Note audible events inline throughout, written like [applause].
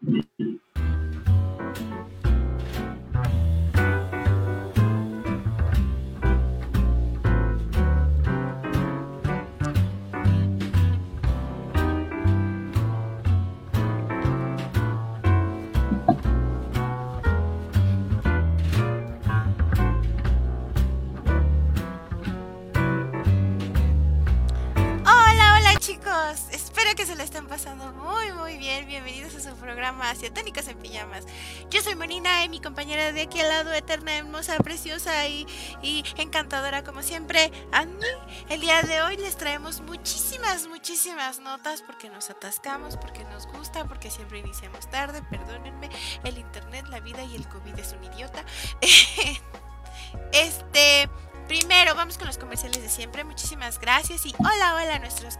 Hola, hola, chicos. Espero que se lo estén pasando. Asiatónicas en Pijamas. Yo soy Monina y mi compañera de aquí al lado, eterna, hermosa, preciosa y, encantadora como siempre, Andy. El día de hoy les traemos muchísimas, muchísimas notas porque nos atascamos, porque nos gusta, porque siempre iniciamos tarde, perdónenme, el internet, la vida y el COVID es un idiota. [laughs] este... Primero, vamos con los comerciales de siempre. Muchísimas gracias y hola, hola a nuestros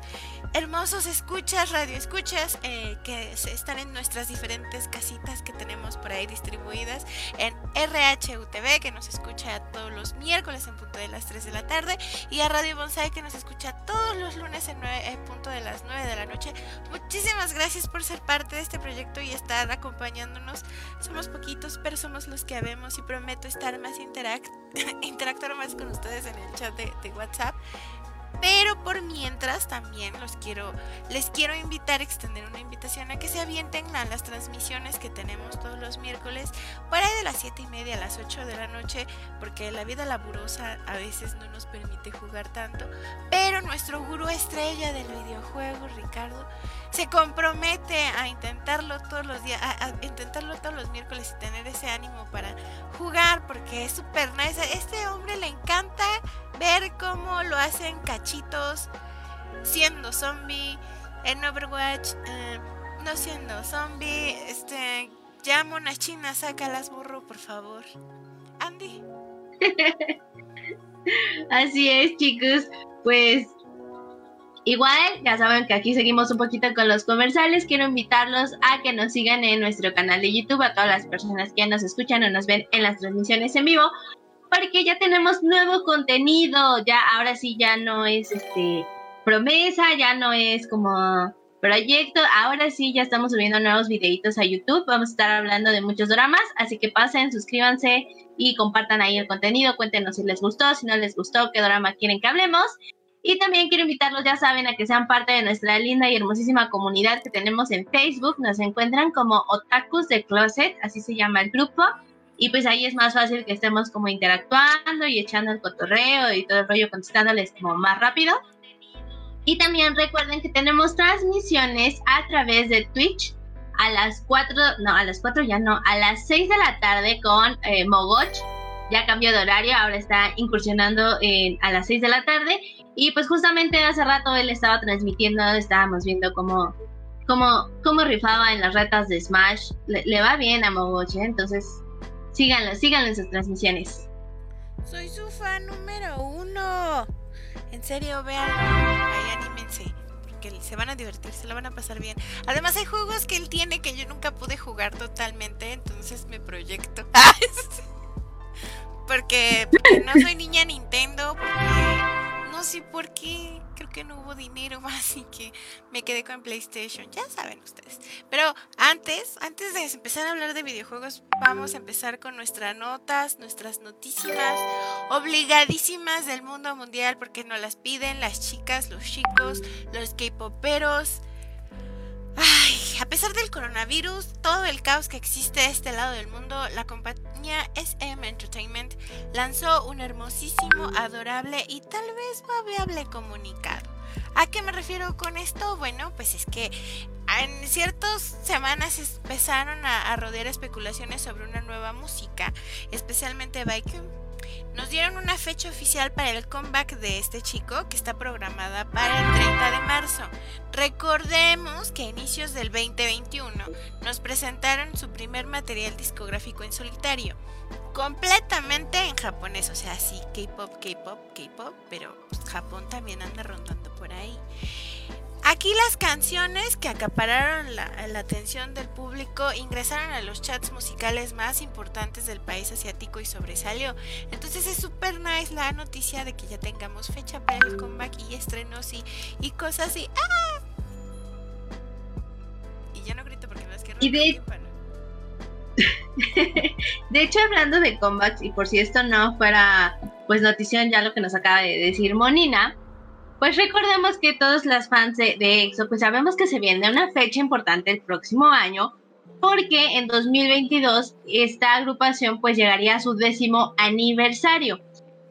hermosos escuchas, radio escuchas, eh, que están en nuestras diferentes casitas que tenemos por ahí distribuidas en RHUTV, que nos escucha todos los miércoles en punto de las 3 de la tarde, y a Radio Bonsai, que nos escucha todos los lunes en, punto de las 9 de la noche. Muchísimas gracias por ser parte de este proyecto y estar acompañándonos. Somos poquitos, pero somos los que habemos y prometo estar más [laughs] interact más con ustedes en el chat de, de WhatsApp. Pero por mientras también los quiero, les quiero invitar, extender una invitación a que se avienten a las transmisiones que tenemos todos los miércoles, por ahí de las 7 y media a las 8 de la noche, porque la vida laburosa a veces no nos permite jugar tanto. Pero nuestro gurú estrella del videojuego, Ricardo, se compromete a intentarlo todos los días, a, intentarlo todos los miércoles y tener ese ánimo para jugar, porque es súper nice. A este hombre le encanta ver cómo lo hacen cachitos siendo zombie en Overwatch, eh, no siendo zombie, este, llamo a una china, sácalas burro, por favor. Andy. [laughs] Así es, chicos. Pues Igual, ya saben que aquí seguimos un poquito con los comerciales. Quiero invitarlos a que nos sigan en nuestro canal de YouTube, a todas las personas que nos escuchan o nos ven en las transmisiones en vivo, porque ya tenemos nuevo contenido. Ya, ahora sí, ya no es este promesa, ya no es como proyecto. Ahora sí, ya estamos subiendo nuevos videitos a YouTube. Vamos a estar hablando de muchos dramas, así que pasen, suscríbanse y compartan ahí el contenido. Cuéntenos si les gustó, si no les gustó, qué drama quieren que hablemos. Y también quiero invitarlos, ya saben, a que sean parte de nuestra linda y hermosísima comunidad que tenemos en Facebook. Nos encuentran como Otakus de Closet, así se llama el grupo. Y pues ahí es más fácil que estemos como interactuando y echando el cotorreo y todo el rollo contestándoles como más rápido. Y también recuerden que tenemos transmisiones a través de Twitch a las 4, no, a las 4 ya no, a las 6 de la tarde con eh, Mogoch. Ya cambió de horario, ahora está incursionando a las 6 de la tarde. Y pues justamente hace rato él estaba transmitiendo, estábamos viendo cómo, cómo, cómo rifaba en las retas de Smash. Le, va bien a Mogoche, entonces síganlo, síganlo en sus transmisiones. Soy su fan número uno. En serio, vean, ahí anímense. Porque se van a divertir, se la van a pasar bien. Además hay juegos que él tiene que yo nunca pude jugar totalmente, entonces me proyecto. porque, [laughs] porque no soy niña Nintendo, porque no sé por qué, creo que no hubo dinero, [laughs] así que me quedé con PlayStation, ya saben ustedes. Pero antes, antes de empezar a hablar de videojuegos, vamos a empezar con nuestras notas, nuestras notísimas obligadísimas del mundo mundial, porque nos las piden las chicas, los chicos, los K-poperos. A pesar del coronavirus, todo el caos que existe a este lado del mundo, la compañía SM Entertainment lanzó un hermosísimo, adorable y tal vez babeable comunicado. ¿A qué me refiero con esto? Bueno, pues es que en ciertas semanas empezaron a, rodear especulaciones sobre una nueva música, especialmente Viking nos dieron una fecha oficial para el comeback de este chico que está programada para el 30 de marzo. Recordemos que a inicios del 2021 nos presentaron su primer material discográfico en solitario, completamente en japonés, o sea, sí, K-pop, K-pop, K-pop, pero Japón también anda rondando por ahí. Aquí las canciones que acapararon la, atención del público ingresaron a los chats musicales más importantes del país asiático y sobresalió. Entonces es súper nice la noticia de que ya tengamos fecha para el comeback y estrenos y, y cosas así. ¡Ah! Y ya no grito porque no es que... Y de, [laughs] de hecho, hablando de comebacks, y por si esto no fuera pues notición ya lo que nos acaba de decir Monina, pues recordemos que todos las fans de, EXO, pues sabemos que se viene una fecha importante el próximo año, porque en 2022 esta agrupación pues llegaría a su décimo aniversario.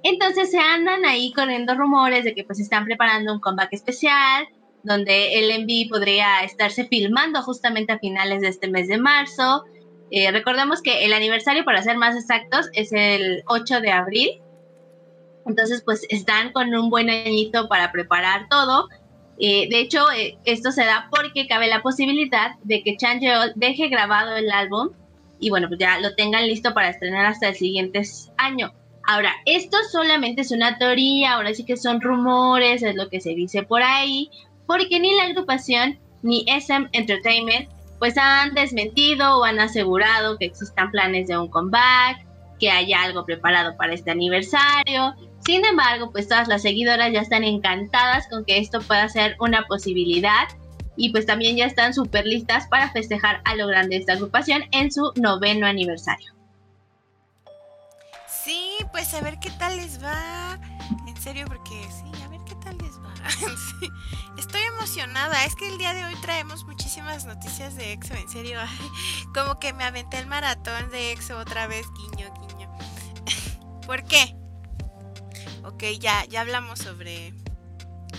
Entonces se andan ahí corriendo rumores de que pues están preparando un comeback especial, donde el MV podría estarse filmando justamente a finales de este mes de marzo. Eh, recordemos que el aniversario, para ser más exactos, es el 8 de abril. Entonces, pues están con un buen añito para preparar todo. Eh, de hecho, eh, esto se da porque cabe la posibilidad de que Changeol deje grabado el álbum y bueno, pues ya lo tengan listo para estrenar hasta el siguiente año. Ahora, esto solamente es una teoría, ahora sí que son rumores, es lo que se dice por ahí, porque ni la agrupación ni SM Entertainment pues han desmentido o han asegurado que existan planes de un comeback, que haya algo preparado para este aniversario. Sin embargo, pues todas las seguidoras ya están encantadas con que esto pueda ser una posibilidad y pues también ya están súper listas para festejar a lo grande esta agrupación en su noveno aniversario. Sí, pues a ver qué tal les va. En serio, porque sí, a ver qué tal les va. [laughs] Estoy emocionada. Es que el día de hoy traemos muchísimas noticias de EXO. En serio, [laughs] como que me aventé el maratón de EXO otra vez, guiño, guiño. [laughs] ¿Por qué? Ok, ya, ya hablamos sobre...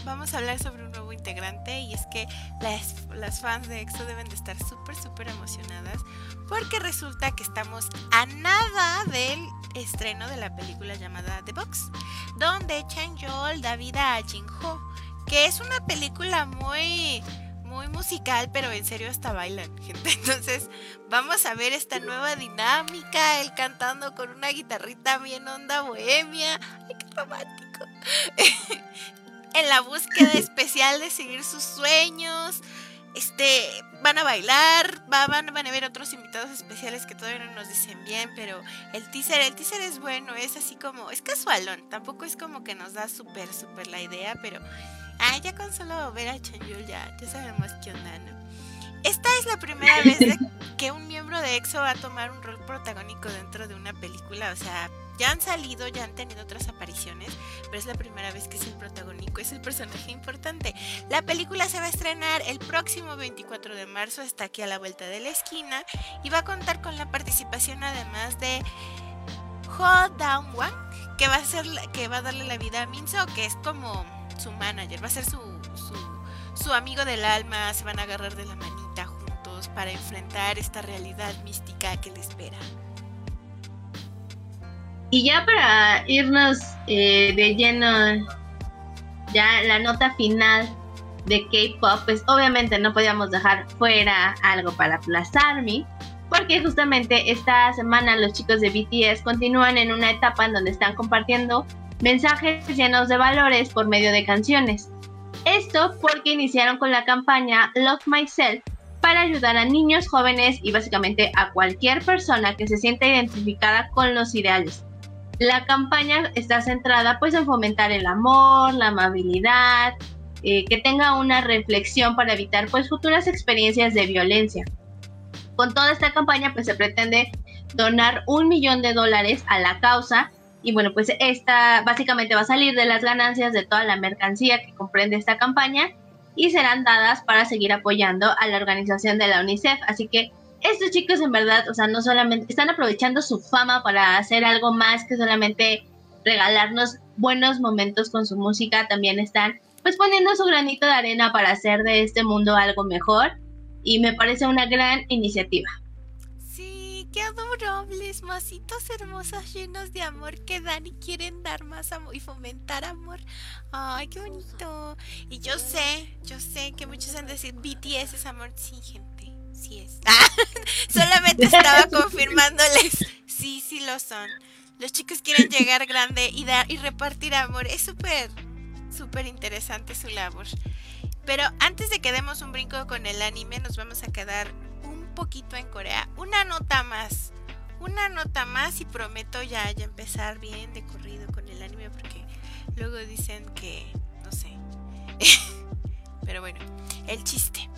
Vamos a hablar sobre un nuevo integrante y es que las, las fans de EXO deben de estar súper, súper emocionadas porque resulta que estamos a nada del estreno de la película llamada The Box, donde Chang Yol da vida a Jin Ho, que es una película muy muy musical, pero en serio hasta bailan, gente. [laughs] Entonces, vamos a ver esta nueva dinámica, él cantando con una guitarrita bien onda bohemia. ¡Ay, qué romántico! [laughs] en la búsqueda [laughs] especial de seguir sus sueños. Este, van a bailar, van, van a ver otros invitados especiales que todavía no nos dicen bien, pero el teaser, el teaser es bueno, es así como, es casualón, tampoco es como que nos da súper, súper la idea, pero Ah, ya con solo ver a Chanyul ya, ya sabemos qué onda. Esta es la primera vez que un miembro de EXO va a tomar un rol protagónico dentro de una película. O sea, ya han salido, ya han tenido otras apariciones, pero es la primera vez que es el protagónico, es el personaje importante. La película se va a estrenar el próximo 24 de marzo, está aquí a la vuelta de la esquina, y va a contar con la participación además de Ho Dawn Wang, que va a ser que va a darle la vida a Minso, que es como su manager, va a ser su, su, amigo del alma, se van a agarrar de la manita juntos para enfrentar esta realidad mística que le espera. Y ya para irnos eh, de lleno, ya la nota final de K-Pop, pues obviamente no podíamos dejar fuera algo para Plus Army, porque justamente esta semana los chicos de BTS continúan en una etapa en donde están compartiendo mensajes llenos de valores por medio de canciones. Esto porque iniciaron con la campaña Love Myself para ayudar a niños jóvenes y básicamente a cualquier persona que se sienta identificada con los ideales. La campaña está centrada pues en fomentar el amor, la amabilidad, eh, que tenga una reflexión para evitar pues futuras experiencias de violencia. Con toda esta campaña pues se pretende donar un millón de dólares a la causa y bueno, pues esta básicamente va a salir de las ganancias de toda la mercancía que comprende esta campaña y serán dadas para seguir apoyando a la organización de la UNICEF. Así que estos chicos en verdad, o sea, no solamente están aprovechando su fama para hacer algo más que solamente regalarnos buenos momentos con su música, también están pues poniendo su granito de arena para hacer de este mundo algo mejor y me parece una gran iniciativa qué adorables, masitos hermosos llenos de amor que dan y quieren dar más amor y fomentar amor. Ay, qué bonito. Y yo sé, yo sé que muchos han de decir BTS es amor. Sí, gente, sí es. [laughs] solamente estaba [laughs] confirmándoles. Sí, sí lo son. Los chicos quieren llegar grande y dar y repartir amor. Es súper, súper interesante su labor. Pero antes de que demos un brinco con el anime, nos vamos a quedar poquito en Corea. Una nota más. Una nota más y prometo ya, ya empezar bien de corrido con el anime porque luego dicen que, no sé. [laughs] Pero bueno, el chiste.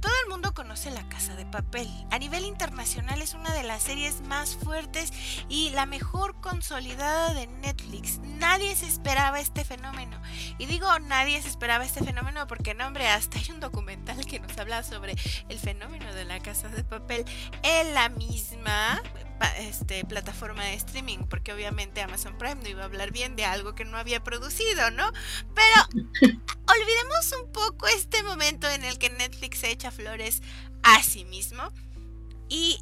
Todo el mundo conoce La Casa de Papel. A nivel internacional es una de las series más fuertes y la mejor consolidada de Netflix. Nadie se esperaba este fenómeno. Y digo nadie se esperaba este fenómeno porque, no, hombre, hasta hay un documental que nos habla sobre el fenómeno de La Casa de Papel en la misma este, plataforma de streaming, porque obviamente Amazon Prime no iba a hablar bien de algo que no había producido, ¿no? Pero [laughs] olvidemos un poco este momento en el que Netflix se echa flores a sí mismo y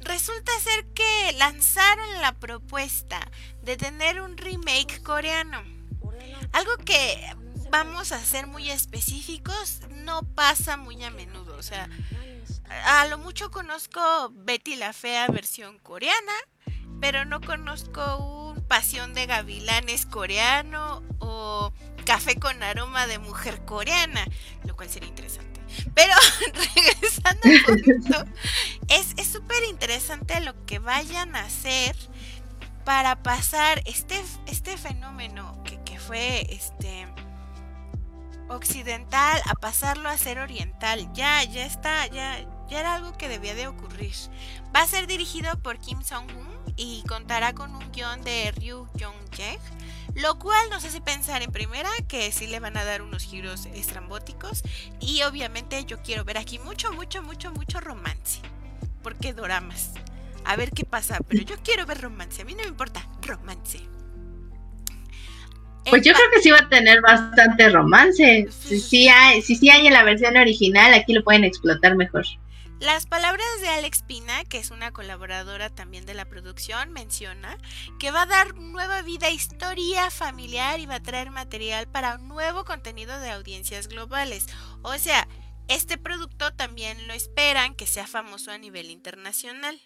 resulta ser que lanzaron la propuesta de tener un remake coreano. Algo que vamos a ser muy específicos, no pasa muy a menudo, o sea, a lo mucho conozco Betty la Fea versión coreana, pero no conozco un Pasión de Gavilanes coreano o Café con aroma de mujer coreana, lo cual sería interesante. Pero [laughs] regresando un poquito, es súper interesante lo que vayan a hacer para pasar este, este fenómeno que, que fue este occidental a pasarlo a ser oriental. Ya, ya está, ya, ya era algo que debía de ocurrir. Va a ser dirigido por Kim Song-hoon y contará con un guion de Ryu Jong-jae, lo cual nos hace pensar en primera que sí le van a dar unos giros estrambóticos y obviamente yo quiero ver aquí mucho, mucho, mucho, mucho romance. Porque doramas. A ver qué pasa, pero yo quiero ver romance. A mí no me importa romance. Pues yo creo que sí va a tener bastante romance. Si sí hay, si sí hay en la versión original, aquí lo pueden explotar mejor. Las palabras de Alex Pina, que es una colaboradora también de la producción, menciona que va a dar nueva vida a historia familiar y va a traer material para un nuevo contenido de audiencias globales. O sea, este producto también lo esperan que sea famoso a nivel internacional.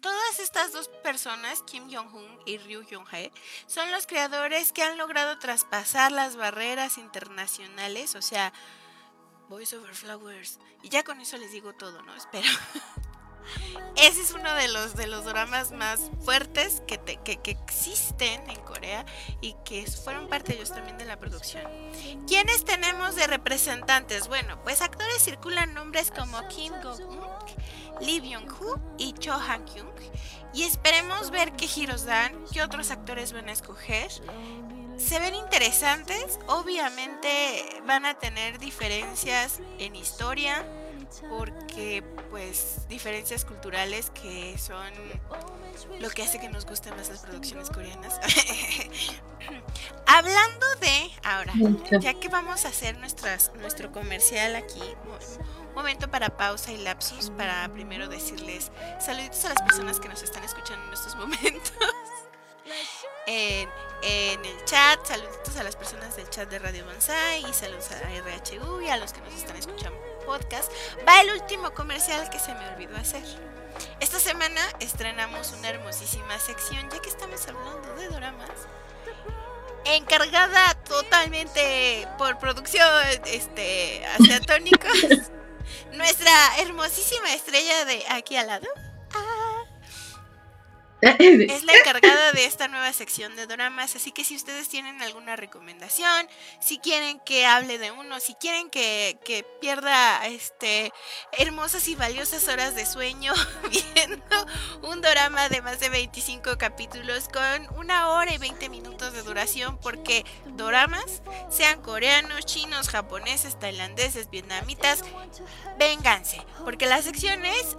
Todas estas dos personas, Kim Jong-un y Ryu Jong-hae, son los creadores que han logrado traspasar las barreras internacionales, o sea, Voice Over Flowers. Y ya con eso les digo todo, ¿no? Espero. [laughs] Ese es uno de los, de los dramas más fuertes que, que, existen en Corea y que fueron parte ellos también de la producción. ¿Quiénes tenemos de representantes? Bueno, pues actores circulan nombres como Kim Go-eun, Lee Byung-hoo y Cho Han-kyung. Y esperemos ver qué giros dan, qué otros actores van a escoger se ven interesantes, obviamente van a tener diferencias en historia, porque pues diferencias culturales que son lo que hace que nos gusten más las producciones coreanas. [laughs] Hablando de, ahora, ya que vamos a hacer nuestras, nuestro comercial aquí, un momento para pausa y lapsus para primero decirles saluditos a las personas que nos están escuchando en estos [laughs] momentos en, el chat. Saluditos a las personas del chat de Radio Bonsai y saludos a RHU y a los que nos están escuchando podcast. Va el último comercial que se me olvidó hacer. Esta semana estrenamos una hermosísima sección, ya que estamos hablando de doramas, encargada totalmente por producción este, asiatónicos. [laughs] nuestra hermosísima estrella de aquí al lado. Es la encargada de esta nueva sección de dramas, así que si ustedes tienen alguna recomendación, si quieren que hable de uno, si quieren que, pierda este hermosas y valiosas horas de sueño [laughs] viendo un drama de más de 25 capítulos con una hora y 20 minutos de duración, porque doramas, sean coreanos, chinos, japoneses, tailandeses, vietnamitas, vénganse, porque la sección es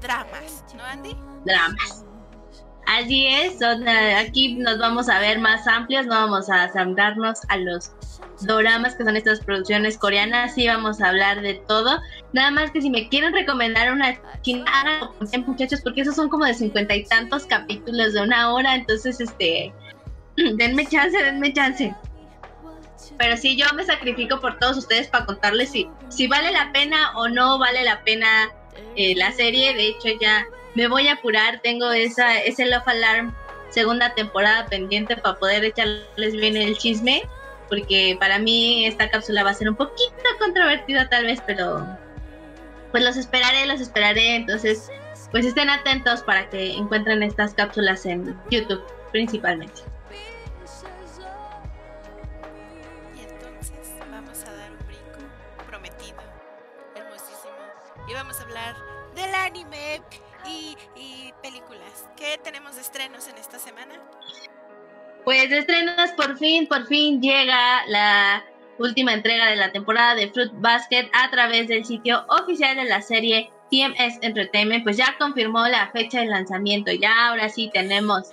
dramas, ¿no, Andy? Dramas. Así es, aquí nos vamos a ver más amplios, no vamos a centrarnos a los doramas que son estas producciones coreanas, sí vamos a hablar de todo. Nada más que si me quieren recomendar una china, muchachos, porque esos son como de cincuenta y tantos capítulos de una hora, entonces este [clears throat] denme chance, denme chance. Pero sí, yo me sacrifico por todos ustedes para contarles si, si vale la pena o no vale la pena eh, la serie. De hecho, ya me voy a apurar. Tengo esa, ese Love Alarm segunda temporada pendiente para poder echarles bien el chisme. Porque para mí esta cápsula va a ser un poquito controvertida tal vez, pero pues los esperaré, los esperaré. Entonces, pues estén atentos para que encuentren estas cápsulas en YouTube principalmente. Anime y, películas. ¿Qué tenemos de estrenos en esta semana? Pues de estrenos, por fin, por fin llega la última entrega de la temporada de Fruit Basket a través del sitio oficial de la serie TMS Entertainment, pues ya confirmó la fecha de lanzamiento. Ya ahora sí tenemos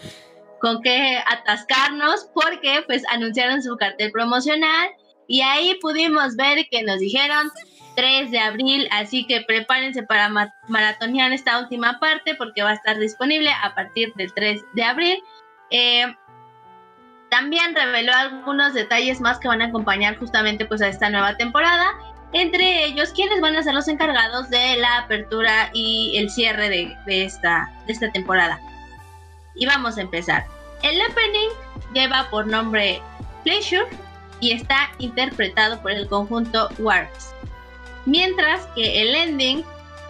con qué atascarnos porque pues anunciaron su cartel promocional y ahí pudimos ver que nos dijeron 3 de abril, así que prepárense para maratonear esta última parte porque va a estar disponible a partir del 3 de abril. Eh, también reveló algunos detalles más que van a acompañar justamente pues a esta nueva temporada. Entre ellos, quienes van a ser los encargados de la apertura y el cierre de, esta, esta temporada. Y vamos a empezar. El opening lleva por nombre Pleasure y está interpretado por el conjunto Warps. Mientras que el ending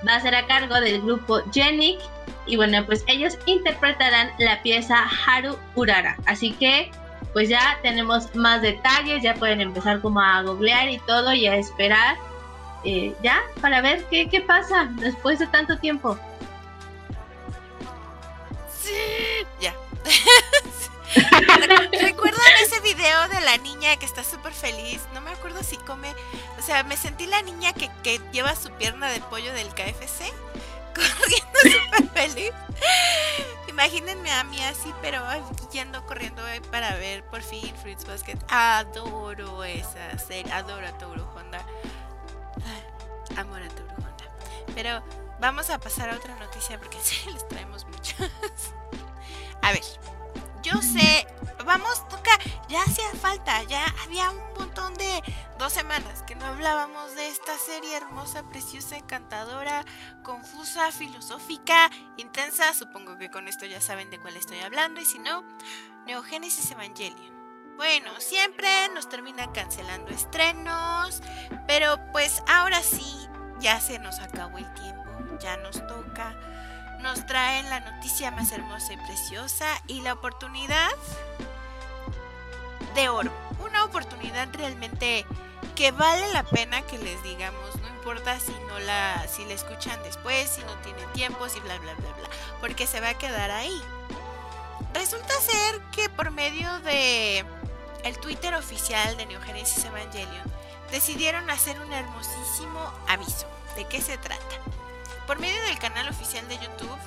va a ser a cargo del grupo Genic y bueno, pues ellos interpretarán la pieza Haru Urara. Así que pues ya tenemos más detalles, ya pueden empezar como a googlear y todo y a esperar eh, ya para ver qué, qué pasa después de tanto tiempo. Sí, ya. [laughs] [laughs] ¿Recuerdan ese video de la niña que está súper feliz? No me acuerdo si come. O sea, me sentí la niña que, lleva su pierna de pollo del KFC [laughs] corriendo súper feliz. Imagínense a mí así, pero yendo corriendo para ver por fin Fruits Basket. Adoro esa serie, adoro a Toru Honda. amor a Toru Honda. Pero vamos a pasar a otra noticia porque [laughs] sí les traemos muchas. a ver, yo sé, vamos, toca, ya hacía falta, ya había un montón de dos semanas que no hablábamos de esta serie hermosa, preciosa, encantadora, confusa, filosófica, intensa. Supongo que con esto ya saben de cuál estoy hablando, y si no, Neogénesis Evangelion. Bueno, siempre nos terminan cancelando estrenos, pero pues ahora sí, ya se nos acabó el tiempo, ya nos toca nos traen la noticia más hermosa y preciosa y la oportunidad de oro. Una oportunidad realmente que vale la pena que les digamos, no importa si no la si la escuchan después, si no tienen tiempo, si bla bla bla bla, porque se va a quedar ahí. Resulta ser que por medio de el Twitter oficial de Neogenesis Evangelion decidieron hacer un hermosísimo aviso. ¿De qué se trata? Por medio del canal oficial de YouTube,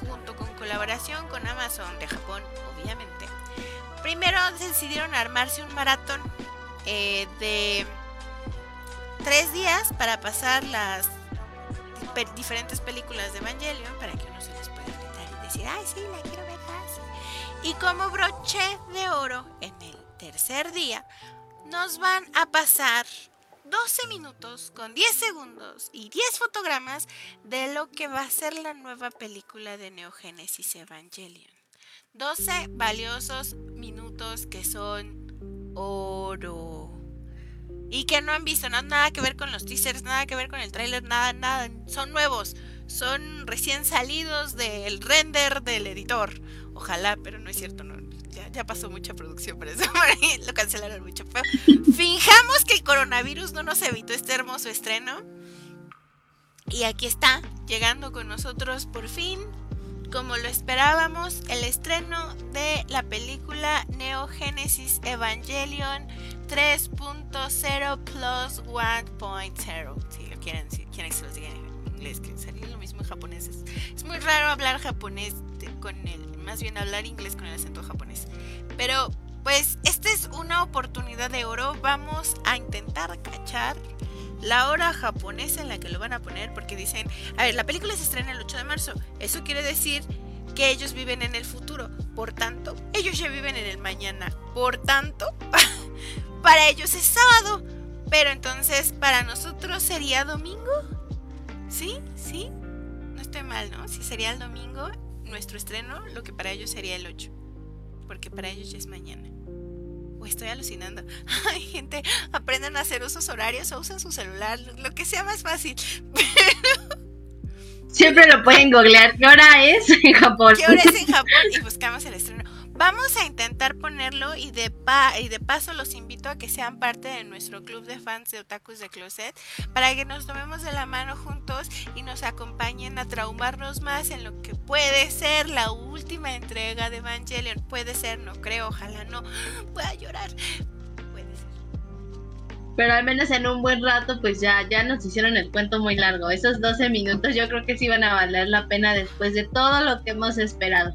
junto con colaboración con Amazon de Japón, obviamente. Primero decidieron armarse un maratón eh, de tres días para pasar las diferentes películas de Evangelion para que uno se les pueda gritar y decir, ay, sí, la quiero ver más. Y como broche de oro, en el tercer día, nos van a pasar 12 minutos con 10 segundos y 10 fotogramas de lo que va a ser la nueva película de Neogénesis Evangelion. 12 valiosos minutos que son oro. Y que no han visto nada, nada que ver con los teasers, nada que ver con el tráiler, nada, nada. Son nuevos. Son recién salidos del render del editor. Ojalá, pero no es cierto, no, ya, pasó mucha producción [laughs] por eso, lo cancelaron mucho. Pero finjamos que el coronavirus no nos evitó este hermoso estreno. Y aquí está, llegando con nosotros por fin, como lo esperábamos, el estreno de la película Neo Evangelion 3.0 plus 1.0. Si lo quieren, si quieren que se los diga en inglés, que sería lo mismo en japonés. Es, muy raro hablar japonés con el más bien hablar inglés con el acento japonés. Pero pues esta es una oportunidad de oro. Vamos a intentar cachar la hora japonesa en la que lo van a poner porque dicen, a ver, la película se estrena el 8 de marzo. Eso quiere decir que ellos viven en el futuro. Por tanto, ellos ya viven en el mañana. Por tanto, [laughs] para ellos es sábado. Pero entonces, para nosotros sería domingo. ¿Sí? ¿Sí? No estoy mal, ¿no? Si sería el domingo nuestro estreno, lo que para ellos sería el 8, porque para ellos ya es mañana. O estoy alucinando. [laughs] Ay, gente, aprendan a hacer usos horarios o usen su celular, lo que sea más fácil. [laughs] Siempre lo pueden googlear. ¿Qué hora es en Japón? ¿Qué hora es en Japón? Y buscamos el estreno. Vamos a intentar ponerlo y de, pa y de paso los invito a que sean parte de nuestro club de fans de Otakus de Closet para que nos tomemos de la mano juntos y nos acompañen a traumarnos más en lo que puede ser la última entrega de Evangelion. Puede ser, no creo, ojalá no. [gasps] Voy a llorar. Puede ser. Pero al menos en un buen rato, pues ya, ya nos hicieron el cuento muy largo. Esos 12 minutos yo creo que sí van a valer la pena después de todo lo que hemos esperado.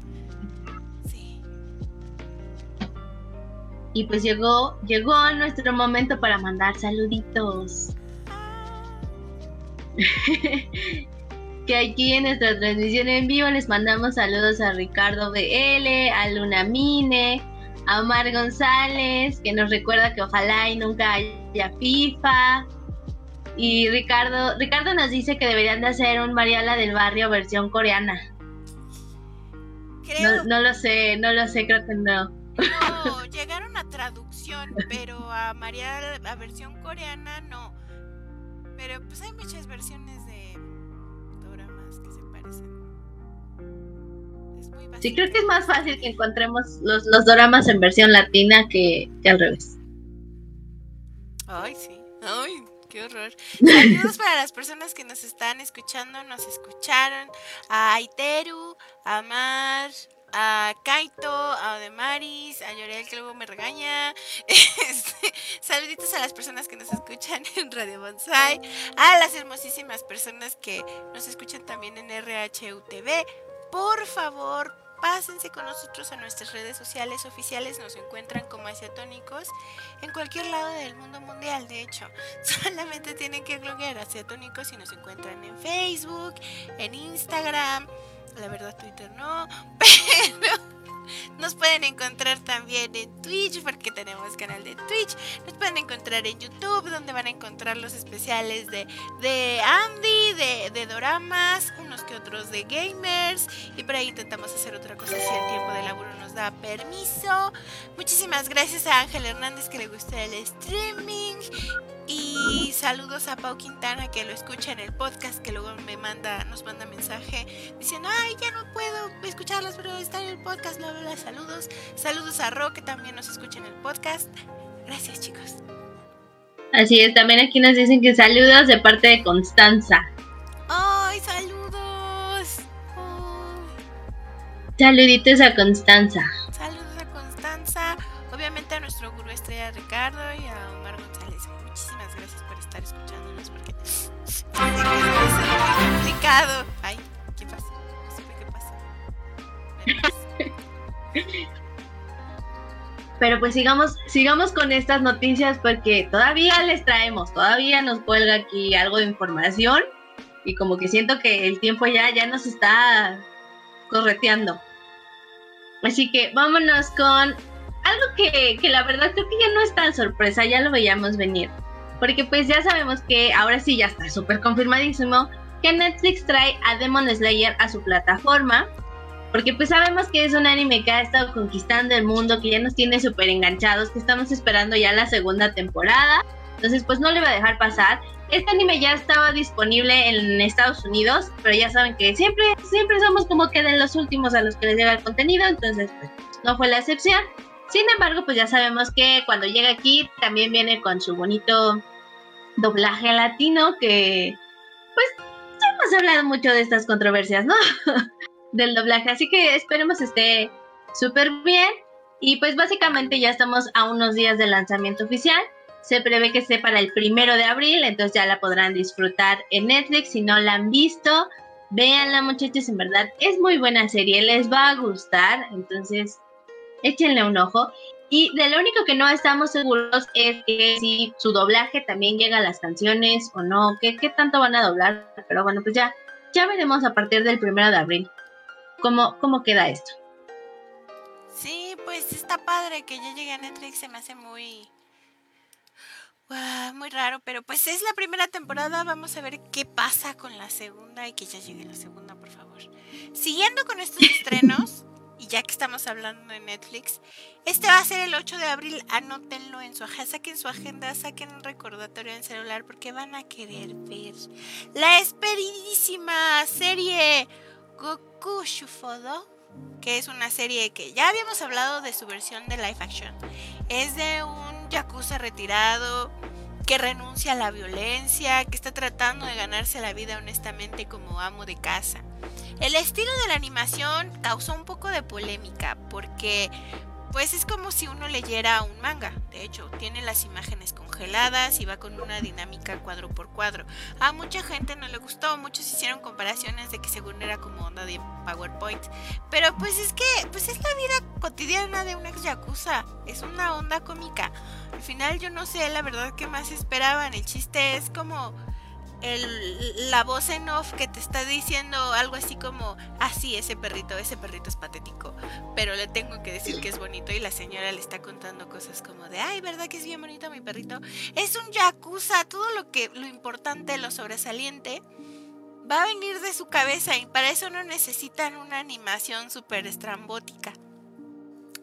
Y pues llegó, llegó nuestro momento para mandar saluditos. [laughs] que aquí en nuestra transmisión en vivo les mandamos saludos a Ricardo BL, a Luna Mine, a Omar González, que nos recuerda que ojalá y nunca haya FIFA. Y Ricardo, Ricardo nos dice que deberían de hacer un Mariala del Barrio versión coreana. Creo. No, no lo sé, no lo sé, creo que no. Pero a María a versión coreana no. Pero pues hay muchas versiones de doramas que se parecen. Es muy básico. Sí, creo que es más fácil que encontremos los, los doramas en versión latina que, que al revés. Ay, sí. Ay, qué horror. Saludos para las personas que nos están escuchando, nos escucharon. A Aiteru, a Mar, a Kaito, a Odemaris, a Llorel que luego me regaña. [laughs] Este, saluditos a las personas que nos escuchan en Radio Bonsai, a las hermosísimas personas que nos escuchan también en RHUTV. Por favor, pásense con nosotros a nuestras redes sociales oficiales, nos encuentran como asiatónicos en cualquier lado del mundo mundial, de hecho. [laughs] Solamente tienen que bloguear asiatónicos y nos encuentran en Facebook, en Instagram, la verdad Twitter no, [laughs] pero nos pueden encontrar también en Twitch porque tenemos canal de Twitch. Nos pueden encontrar en YouTube donde van a encontrar los especiales de, de Andy, de, de Doramas, unos que otros de gamers. Y por ahí intentamos hacer otra cosa si el tiempo de laburo nos da permiso. Muchísimas gracias a Ángel Hernández que le gusta el streaming. Y saludos a Pau Quintana que lo escucha en el podcast, que luego me manda, nos manda mensaje diciendo, ay, ya no puedo escucharlas, pero está en el podcast, bla, bla, bla. Saludos. Saludos a Ro, que también nos escucha en el podcast. Gracias, chicos. Así es, también aquí nos dicen que saludos de parte de Constanza. ¡Ay, saludos! Saluditos a Constanza. saludos a Constanza, obviamente a nuestro gurú estrella Ricardo y a Ay, ¿qué pasa? Qué pasa. [laughs] Pero pues sigamos, sigamos con estas noticias porque todavía les traemos, todavía nos cuelga aquí algo de información y como que siento que el tiempo ya, ya nos está correteando. Así que vámonos con algo que, que la verdad creo que ya no es tan sorpresa, ya lo veíamos venir. Porque pues ya sabemos que ahora sí ya está súper confirmadísimo que Netflix trae a Demon Slayer a su plataforma. Porque pues sabemos que es un anime que ha estado conquistando el mundo, que ya nos tiene súper enganchados, que estamos esperando ya la segunda temporada. Entonces pues no le va a dejar pasar. Este anime ya estaba disponible en Estados Unidos, pero ya saben que siempre, siempre somos como que de los últimos a los que les llega el contenido, entonces pues no fue la excepción. Sin embargo, pues ya sabemos que cuando llega aquí también viene con su bonito doblaje latino que pues hemos hablado mucho de estas controversias, ¿no? [laughs] Del doblaje, así que esperemos esté súper bien y pues básicamente ya estamos a unos días del lanzamiento oficial. Se prevé que esté para el primero de abril, entonces ya la podrán disfrutar en Netflix. Si no la han visto, véanla muchachos, en verdad es muy buena serie, les va a gustar, entonces échenle un ojo. Y de lo único que no estamos seguros es que si su doblaje también llega a las canciones o no, qué, qué tanto van a doblar, pero bueno, pues ya, ya veremos a partir del primero de abril cómo, cómo queda esto. Sí, pues está padre que ya llegue a Netflix, se me hace muy... Muy raro, pero pues es la primera temporada, vamos a ver qué pasa con la segunda y que ya llegue la segunda, por favor. Siguiendo con estos [laughs] estrenos, ya que estamos hablando de Netflix, este va a ser el 8 de abril, anótenlo en su agenda, saquen su agenda, saquen un recordatorio en celular porque van a querer ver la esperidísima serie Goku Shufodo, que es una serie que ya habíamos hablado de su versión de live action. Es de un yakuza retirado que renuncia a la violencia, que está tratando de ganarse la vida honestamente como amo de casa. El estilo de la animación causó un poco de polémica porque pues es como si uno leyera un manga. De hecho, tiene las imágenes congeladas y va con una dinámica cuadro por cuadro. A mucha gente no le gustó, muchos hicieron comparaciones de que según era como onda de PowerPoint. Pero pues es que pues es la vida cotidiana de un ex yakuza. Es una onda cómica. Al final yo no sé la verdad qué más esperaban. El chiste es como el, la voz en off que te está diciendo algo así como, ah, ese perrito, ese perrito es patético, pero le tengo que decir que es bonito y la señora le está contando cosas como de, ay, ¿verdad que es bien bonito mi perrito? Es un yakuza, todo lo que, lo importante, lo sobresaliente, va a venir de su cabeza y para eso no necesitan una animación súper estrambótica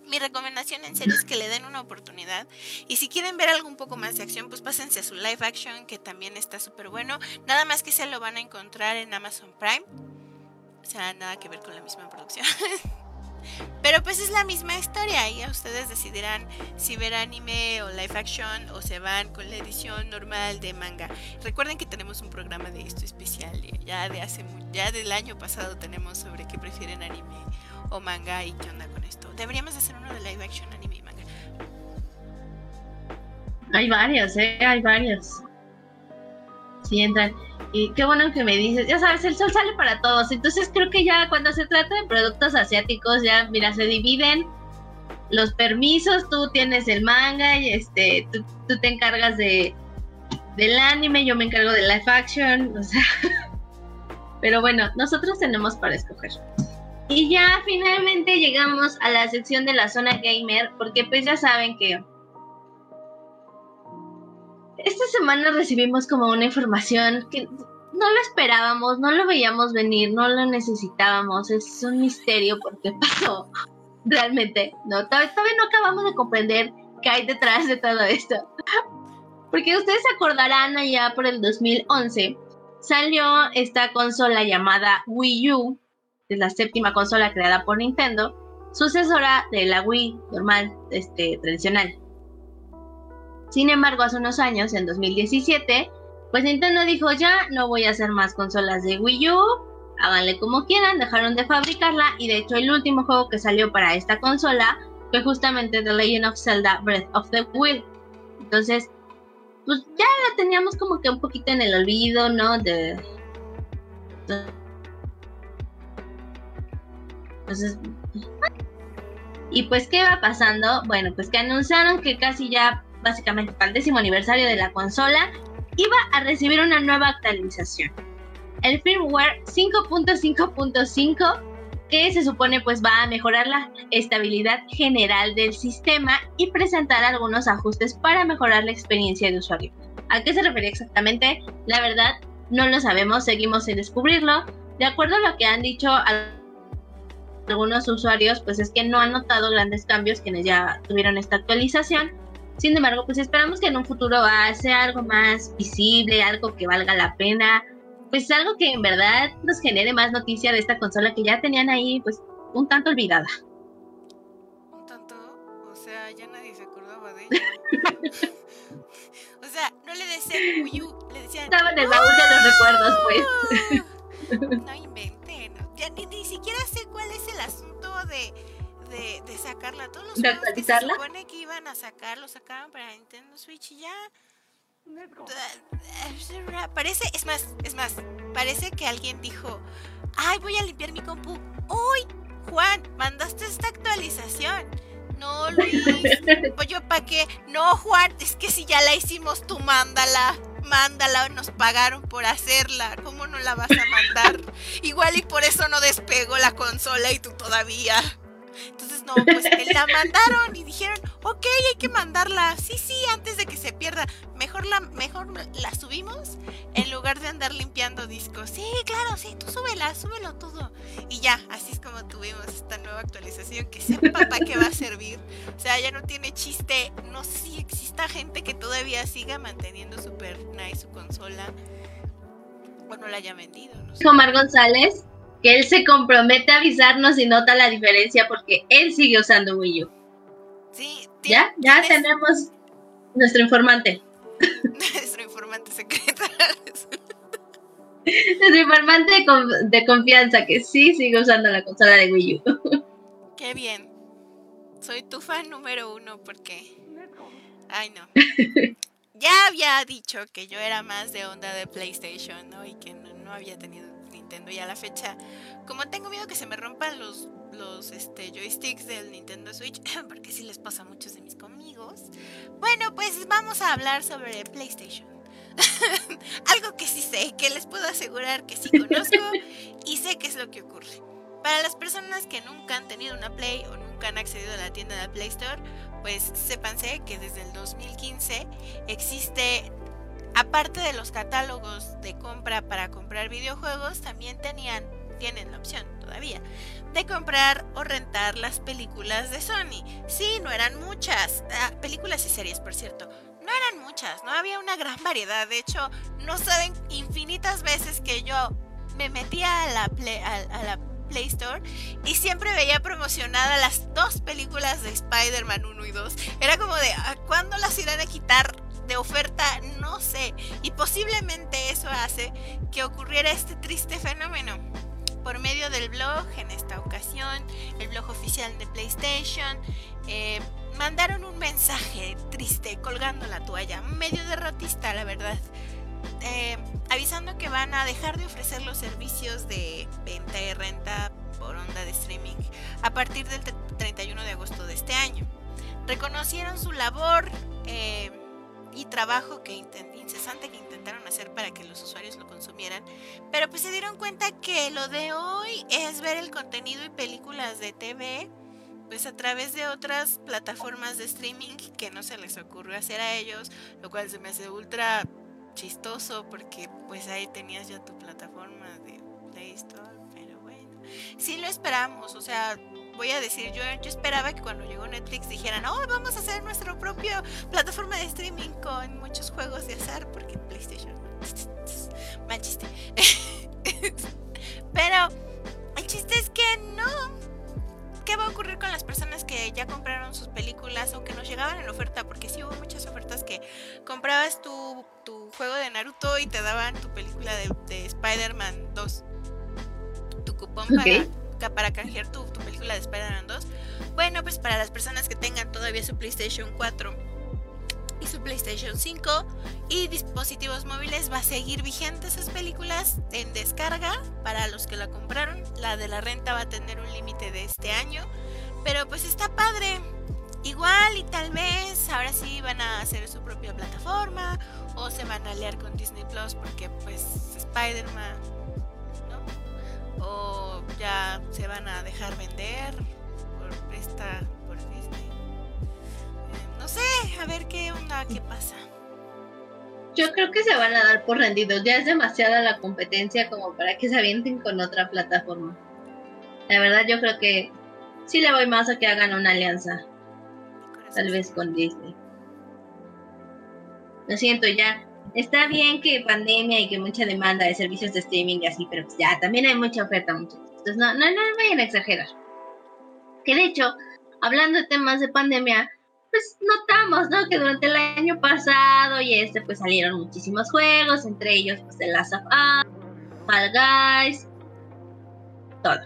mi recomendación en serio es que le den una oportunidad. Y si quieren ver algo un poco más de acción, pues pásense a su live action, que también está súper bueno. Nada más que se lo van a encontrar en Amazon Prime. O sea, nada que ver con la misma producción. [laughs] Pero pues es la misma historia y ustedes decidirán si ver anime o live action o se van con la edición normal de manga. Recuerden que tenemos un programa de esto especial, ya de hace ya del año pasado tenemos sobre qué prefieren anime o manga y qué onda con esto. Deberíamos hacer uno de live action anime y manga. Hay varios, ¿eh? Hay varios. Sí, entran. Y qué bueno que me dices, ya sabes, el sol sale para todos. Entonces creo que ya cuando se trata de productos asiáticos, ya, mira, se dividen los permisos, tú tienes el manga y este, tú, tú te encargas de del anime, yo me encargo de live action, o sea. [laughs] Pero bueno, nosotros tenemos para escoger. Y ya finalmente llegamos a la sección de la zona gamer, porque pues ya saben que esta semana recibimos como una información que no lo esperábamos, no lo veíamos venir, no lo necesitábamos, es un misterio porque [laughs] pasó realmente, no, todavía no acabamos de comprender qué hay detrás de todo esto. [laughs] Porque ustedes se acordarán allá por el 2011, salió esta consola llamada Wii U, es la séptima consola creada por Nintendo, sucesora de la Wii normal, este, tradicional. Sin embargo, hace unos años, en 2017, pues Nintendo dijo ya no voy a hacer más consolas de Wii U, háganle como quieran, dejaron de fabricarla y de hecho el último juego que salió para esta consola fue justamente The Legend of Zelda Breath of the Wild. Entonces, pues ya la teníamos como que un poquito en el olvido, ¿no? de y pues, ¿qué va pasando? Bueno, pues que anunciaron que casi ya, básicamente para el décimo aniversario de la consola, iba a recibir una nueva actualización. El firmware 5.5.5 que se supone pues va a mejorar la estabilidad general del sistema y presentar algunos ajustes para mejorar la experiencia de usuario. ¿A qué se refería exactamente? La verdad no lo sabemos, seguimos sin descubrirlo. De acuerdo a lo que han dicho algunos usuarios, pues es que no han notado grandes cambios quienes ya tuvieron esta actualización. Sin embargo, pues esperamos que en un futuro sea algo más visible, algo que valga la pena, pues algo que en verdad nos genere más noticia de esta consola que ya tenían ahí, pues un tanto olvidada. Un tanto, o sea, ya nadie se acordaba de ella. [laughs] o sea, no le decían Wii U, le decían. Estaba en el baúl de los recuerdos, pues. No inventen, de, de, sacarla. Todos los ¿De actualizarla? se supone que iban a sacar, lo sacaban para Nintendo Switch y ya. Parece, es más, es más, parece que alguien dijo, ay, voy a limpiar mi compu. ¡Uy! Juan, mandaste esta actualización. No, Luis. Pues yo, ¿para qué? No, Juan, es que si ya la hicimos, tú mándala mándala, nos pagaron por hacerla, ¿cómo no la vas a mandar? [laughs] Igual y por eso no despegó la consola y tú todavía. Entonces, no, pues la mandaron y dijeron, ok, hay que mandarla. Sí, sí, antes de que se pierda. Mejor la, mejor la subimos en lugar de andar limpiando discos. Sí, claro, sí, tú súbela, súbelo todo. Y ya, así es como tuvimos esta nueva actualización que sepa para qué va a servir. O sea, ya no tiene chiste. No sé si exista gente que todavía siga manteniendo super nice su consola. O no la haya vendido. No sé. Omar González que él se compromete a avisarnos si nota la diferencia porque él sigue usando Wii U. Sí, ¿Ya? Ya tenemos nuestro informante. [laughs] Nuestro informante secreto. [laughs] [laughs] Nuestro informante de, confianza que sí sigue usando la consola de Wii U. [laughs] Qué bien. Soy tu fan número uno porque... Ay, no. [laughs] Ya había dicho que yo era más de onda de PlayStation, ¿no? Y que no, había tenido Nintendo. Y a la fecha, como tengo miedo que se me rompan los, los este, joysticks del Nintendo Switch, porque sí les pasa a muchos de mis amigos. Bueno, pues vamos a hablar sobre PlayStation. [laughs] Algo que sí sé, que les puedo asegurar que sí conozco [laughs] y sé qué es lo que ocurre. Para las personas que nunca han tenido una Play o nunca han accedido a la tienda de Play Store, pues sépanse que desde el 2015 existe, aparte de los catálogos de compra para comprar videojuegos, también tenían, tienen la opción todavía, de comprar o rentar las películas de Sony. Sí, no eran muchas, ah, películas y series, por cierto. No eran muchas, no había una gran variedad. De hecho, no saben infinitas veces que yo me metía a la, a la Play Store y siempre veía promocionada las dos películas de Spider-Man 1 y 2. Era como de, ¿a cuándo las irán a quitar de oferta? No sé. Y posiblemente eso hace que ocurriera este triste fenómeno. Por medio del blog, en esta ocasión, el blog oficial de PlayStation, eh, mandaron un mensaje triste colgando la toalla, medio derrotista la verdad. Eh, avisando que van a dejar de ofrecer los servicios de venta y renta por onda de streaming a partir del 31 de agosto de este año. Reconocieron su labor eh, y trabajo que incesante que intentaron hacer para que los usuarios lo consumieran, pero pues se dieron cuenta que lo de hoy es ver el contenido y películas de TV pues a través de otras plataformas de streaming que no se les ocurrió hacer a ellos, lo cual se me hace ultra chistoso porque pues ahí tenías ya tu plataforma de Play Store, pero bueno, sí lo esperamos, o sea, voy a decir, yo, yo esperaba que cuando llegó Netflix dijeran, oh, vamos a hacer nuestra propia plataforma de streaming con muchos juegos de azar, porque PlayStation, mal chiste. [laughs] pero el chiste es que no, ¿qué va a ocurrir con las personas que ya compraron sus películas o que nos llegaban en oferta? Porque sí hubo muchas ofertas que comprabas tu, juego de Naruto y te daban tu película de, Spider-Man 2. Tu cupón para, para canjear tu, tu película de Spider-Man 2. Bueno, pues para las personas que tengan todavía su PlayStation 4 y su PlayStation 5 y dispositivos móviles va a seguir vigentes esas películas en descarga para los que la compraron. La de la renta va a tener un límite de este año, pero pues está padre. Igual y tal vez ahora sí van a hacer su propia plataforma o se van a aliar con Disney Plus porque pues Spider-Man, ¿no? O ya se van a dejar vender por esta sé, a ver qué onda, qué pasa. Yo creo que se van a dar por rendidos. Ya es demasiada la competencia como para que se avienten con otra plataforma. La verdad, yo creo que sí le voy más a que hagan una alianza. Tal vez con Disney. Lo siento, ya. Está bien que pandemia y que mucha demanda de servicios de streaming y así, pero pues ya también hay mucha oferta. Entonces, no, no, no vayan a exagerar. Que de hecho, hablando de temas de pandemia, pues notamos, ¿no? Que durante el año pasado y este, pues salieron muchísimos juegos, entre ellos, pues, The Last of Us, Fall Guys, todo.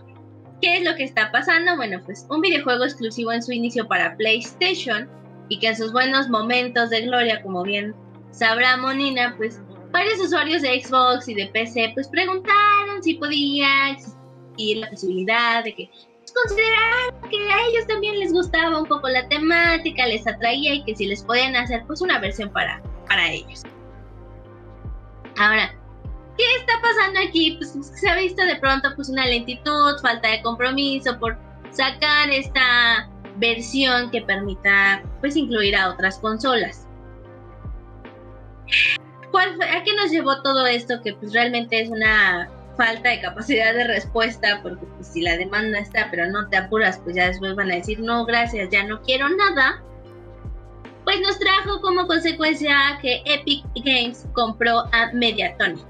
¿Qué es lo que está pasando? Bueno, pues un videojuego exclusivo en su inicio para PlayStation y que en sus buenos momentos de gloria, como bien sabrá Monina, pues varios usuarios de Xbox y de PC pues preguntaron si podía existir la posibilidad de que consideraron que a ellos también les gustaba un poco la temática, les atraía y que si les podían hacer pues una versión para, para ellos. Ahora, ¿qué está pasando aquí? Pues se ha visto de pronto pues una lentitud, falta de compromiso por sacar esta versión que permita pues incluir a otras consolas. ¿Cuál ¿A qué nos llevó todo esto? Que pues realmente es una falta de capacidad de respuesta, porque pues, si la demanda está, pero no te apuras, pues ya después van a decir, no, gracias, ya no quiero nada, pues nos trajo como consecuencia que Epic Games compró a Mediatonic.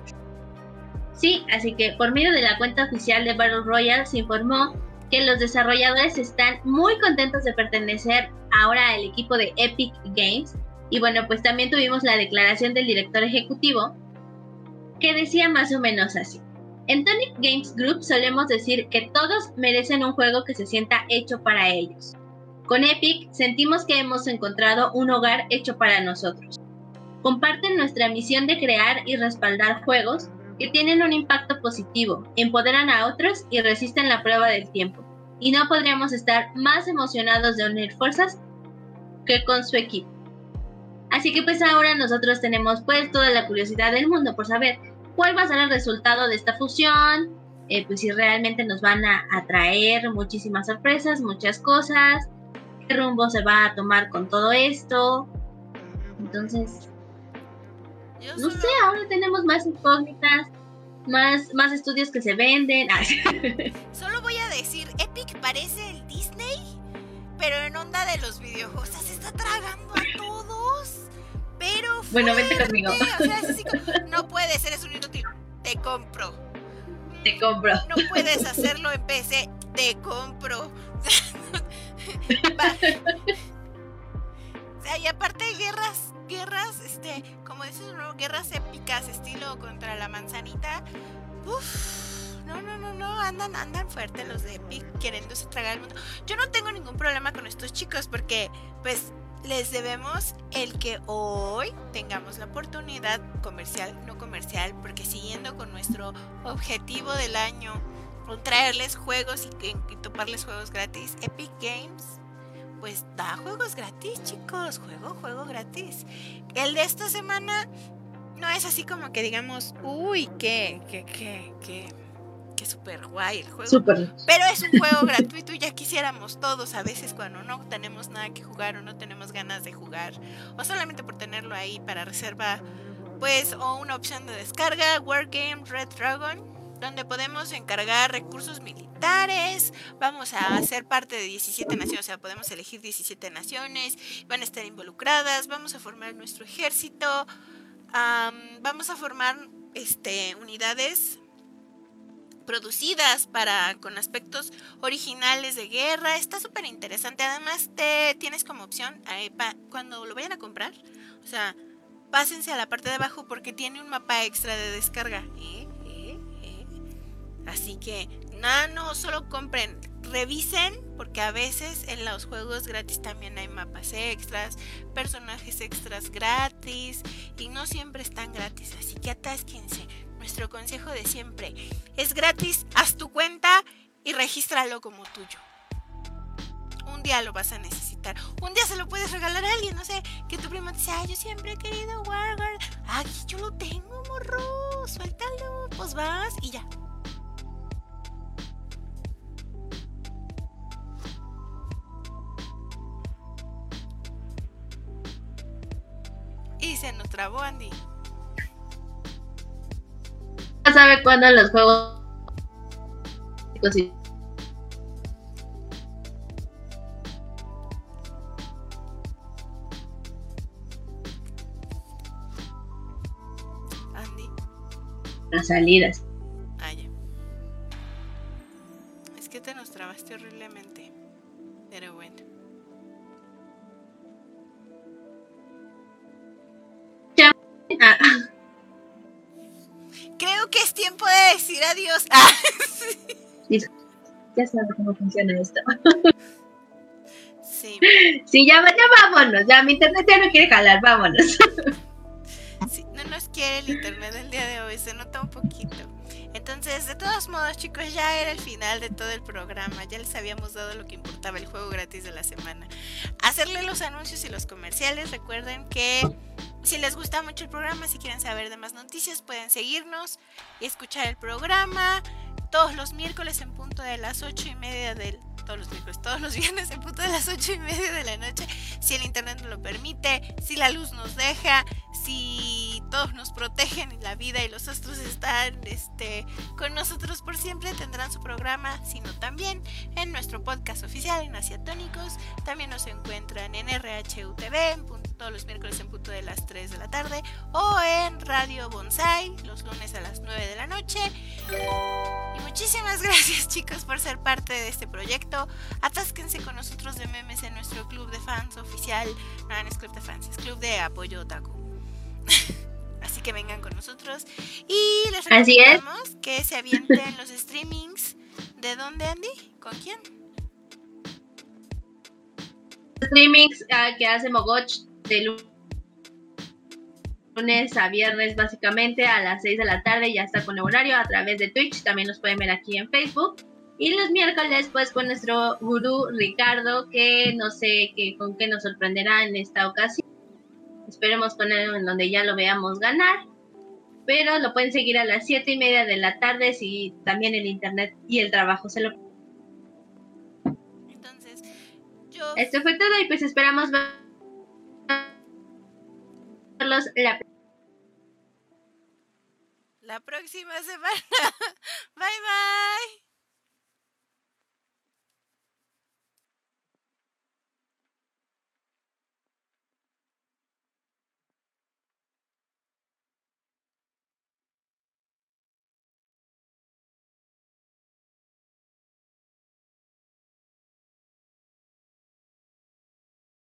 Sí, así que por medio de la cuenta oficial de Battle Royale se informó que los desarrolladores están muy contentos de pertenecer ahora al equipo de Epic Games Y bueno, pues también tuvimos la declaración del director ejecutivo que decía más o menos así. En Tonic Games Group solemos decir que todos merecen un juego que se sienta hecho para ellos. Con Epic sentimos que hemos encontrado un hogar hecho para nosotros. Comparten nuestra misión de crear y respaldar juegos que tienen un impacto positivo, empoderan a otros y resisten la prueba del tiempo. Y no podríamos estar más emocionados de unir fuerzas que con su equipo. Así que pues ahora nosotros tenemos pues toda la curiosidad del mundo por saber cuál va a ser el resultado de esta fusión, eh, pues si realmente nos van a, atraer muchísimas sorpresas, muchas cosas, qué rumbo se va a tomar con todo esto. Entonces, no sé, ahora tenemos más incógnitas, más, más estudios que se venden. [laughs] Solo voy a decir, Epic parece el Disney, pero en onda de los videojuegos. se está tragando a todos. Pero bueno, vente conmigo. [laughs] no puedes, eres un inútil. Te compro. Te compro. No puedes hacerlo en PC. Te compro. o sea, y aparte guerras, guerras, este, como dices, ¿no? guerras épicas, estilo contra la manzanita. Uf, no, no, no, no, andan, andan fuerte los de Epic queriéndose tragar el mundo. Yo no tengo ningún problema con estos chicos porque, pues, les debemos el que hoy tengamos la oportunidad comercial, no comercial, porque siguiendo con nuestro objetivo del año, traerles juegos y, y toparles juegos gratis, Epic Games pues da juegos gratis, chicos. Juego, juego gratis. El de esta semana no es así como que digamos, uy, qué, qué, qué, qué, qué super guay el juego. Pero es un juego gratuito y ya quisiéramos todos a veces cuando no tenemos nada que jugar o no tenemos ganas de jugar o solamente por tenerlo ahí para reserva, pues, o una opción de descarga, Wargame Red Dragon donde podemos encargar recursos militares, vamos a ser parte de 17 naciones, o sea, podemos elegir 17 naciones, van a estar involucradas, vamos a formar nuestro ejército, vamos a formar este, unidades producidas para con aspectos originales de guerra. Está súper interesante. Además, te tienes como opción eh, cuando lo vayan a comprar, o sea, pásense a la parte de abajo porque tiene un mapa extra de descarga. ¿eh? Así que nada, no solo compren, revisen porque a veces en los juegos gratis también hay mapas extras, personajes extras gratis y no siempre están gratis, así que atásquense. Nuestro consejo de siempre es gratis, haz tu cuenta y regístralo como tuyo. Un día lo vas a necesitar. Un día se lo puedes regalar a alguien, no sé, que tu primo te dice, yo siempre he querido Warguard. Aquí yo lo tengo, morro, suéltalo, pues vas y ya, Y se nos trabó Andy. Sabe cuándo los juegos. Andy. Las salidas. Ah, Es que te nos trabaste horriblemente. Pero bueno. Ah. Tiempo de decir adiós. Ah, [laughs] ya sabes cómo funciona esto. Sí. Sí, ya, ya vámonos. Ya mi internet ya no quiere jalar, vámonos. Sí, no nos quiere el internet el día de hoy, se nota un poquito. Entonces, de todos modos, chicos, ya era el final de todo el programa. Ya les habíamos dado lo que importaba, el juego gratis de la semana. Hacerle los anuncios y los comerciales. Recuerden que si les gusta mucho el programa, si quieren saber de más noticias, pueden seguirnos y escuchar el programa todos los miércoles en punto de las ocho y media del todos los miércoles, todos los [laughs] viernes en punto de las ocho y media de la noche, si el internet nos lo permite, si la luz nos deja, si todos nos protegen y la vida y los astros están este, con nosotros por siempre, tendrán su programa, sino también en nuestro podcast oficial en Asiatónicos. También nos encuentran en RHUTV en todos los miércoles en punto de las 3 de la tarde o en Radio Bonsai los lunes a las 9 de la noche. Y muchísimas [laughs] gracias chicos por ser parte de este proyecto. Atásquense con nosotros de memes en nuestro club de fans oficial. No, no es club de fans, es club de apoyo otaku. [laughs] Así que vengan con nosotros. Y les recomendamos que se avienten los [laughs] streamings. ¿De dónde, Andy? ¿Con quién? Streamings ah, que hace Mogoch de lunes a viernes básicamente a las 6 de la tarde ya está con el horario a través de Twitch, también los pueden ver aquí en Facebook. Y los miércoles pues con nuestro gurú Ricardo que no sé qué, con qué nos sorprenderá en esta ocasión. Esperemos con él en donde ya lo veamos ganar. Pero lo pueden seguir a las 7 y media de la tarde si también el internet y el trabajo se lo... Entonces, yo... Esto fue todo y pues esperamos verlos la próxima semana. [laughs] Bye bye.